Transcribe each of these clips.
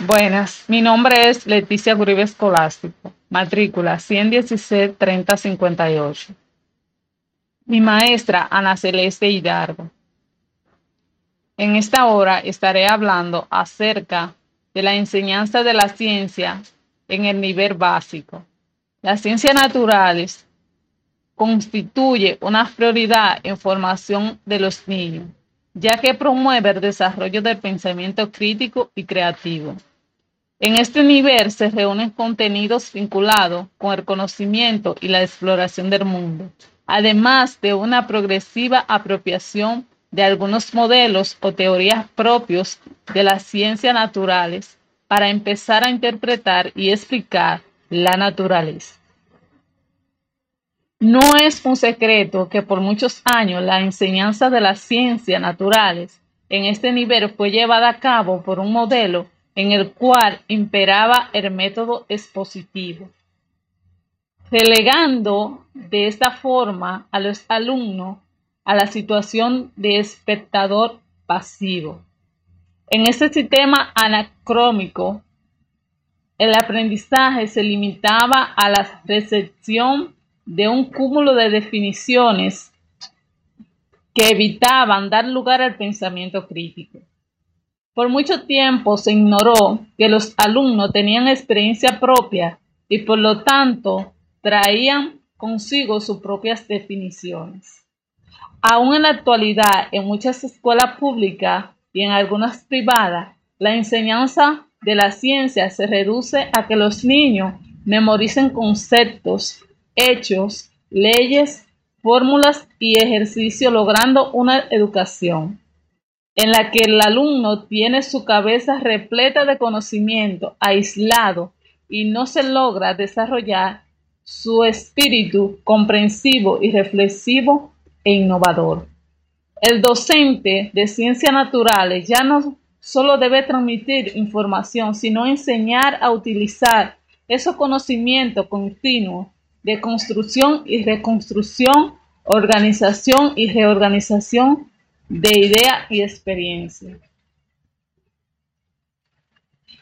Buenas, mi nombre es Leticia Guribe Escolástico, matrícula 116-3058. Mi maestra Ana Celeste Hidalgo. En esta hora estaré hablando acerca de la enseñanza de la ciencia en el nivel básico. Las ciencias naturales constituye una prioridad en formación de los niños ya que promueve el desarrollo del pensamiento crítico y creativo. En este nivel se reúnen contenidos vinculados con el conocimiento y la exploración del mundo, además de una progresiva apropiación de algunos modelos o teorías propios de las ciencias naturales para empezar a interpretar y explicar la naturaleza. No es un secreto que por muchos años la enseñanza de las ciencias naturales en este nivel fue llevada a cabo por un modelo en el cual imperaba el método expositivo, relegando de esta forma a los alumnos a la situación de espectador pasivo. En este sistema anacrómico, el aprendizaje se limitaba a la recepción de un cúmulo de definiciones que evitaban dar lugar al pensamiento crítico. Por mucho tiempo se ignoró que los alumnos tenían experiencia propia y por lo tanto traían consigo sus propias definiciones. Aún en la actualidad, en muchas escuelas públicas y en algunas privadas, la enseñanza de la ciencia se reduce a que los niños memoricen conceptos hechos, leyes, fórmulas y ejercicios, logrando una educación en la que el alumno tiene su cabeza repleta de conocimiento, aislado, y no se logra desarrollar su espíritu comprensivo y reflexivo e innovador. El docente de ciencias naturales ya no solo debe transmitir información, sino enseñar a utilizar esos conocimientos continuos de construcción y reconstrucción, organización y reorganización de idea y experiencia.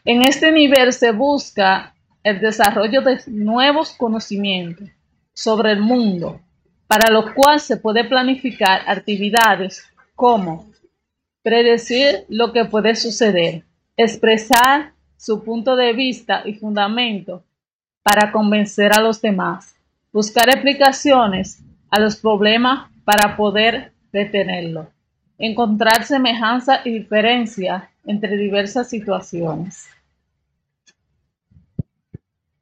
En este nivel se busca el desarrollo de nuevos conocimientos sobre el mundo, para lo cual se puede planificar actividades como predecir lo que puede suceder, expresar su punto de vista y fundamento para convencer a los demás, buscar explicaciones a los problemas para poder detenerlo, encontrar semejanza y diferencia entre diversas situaciones.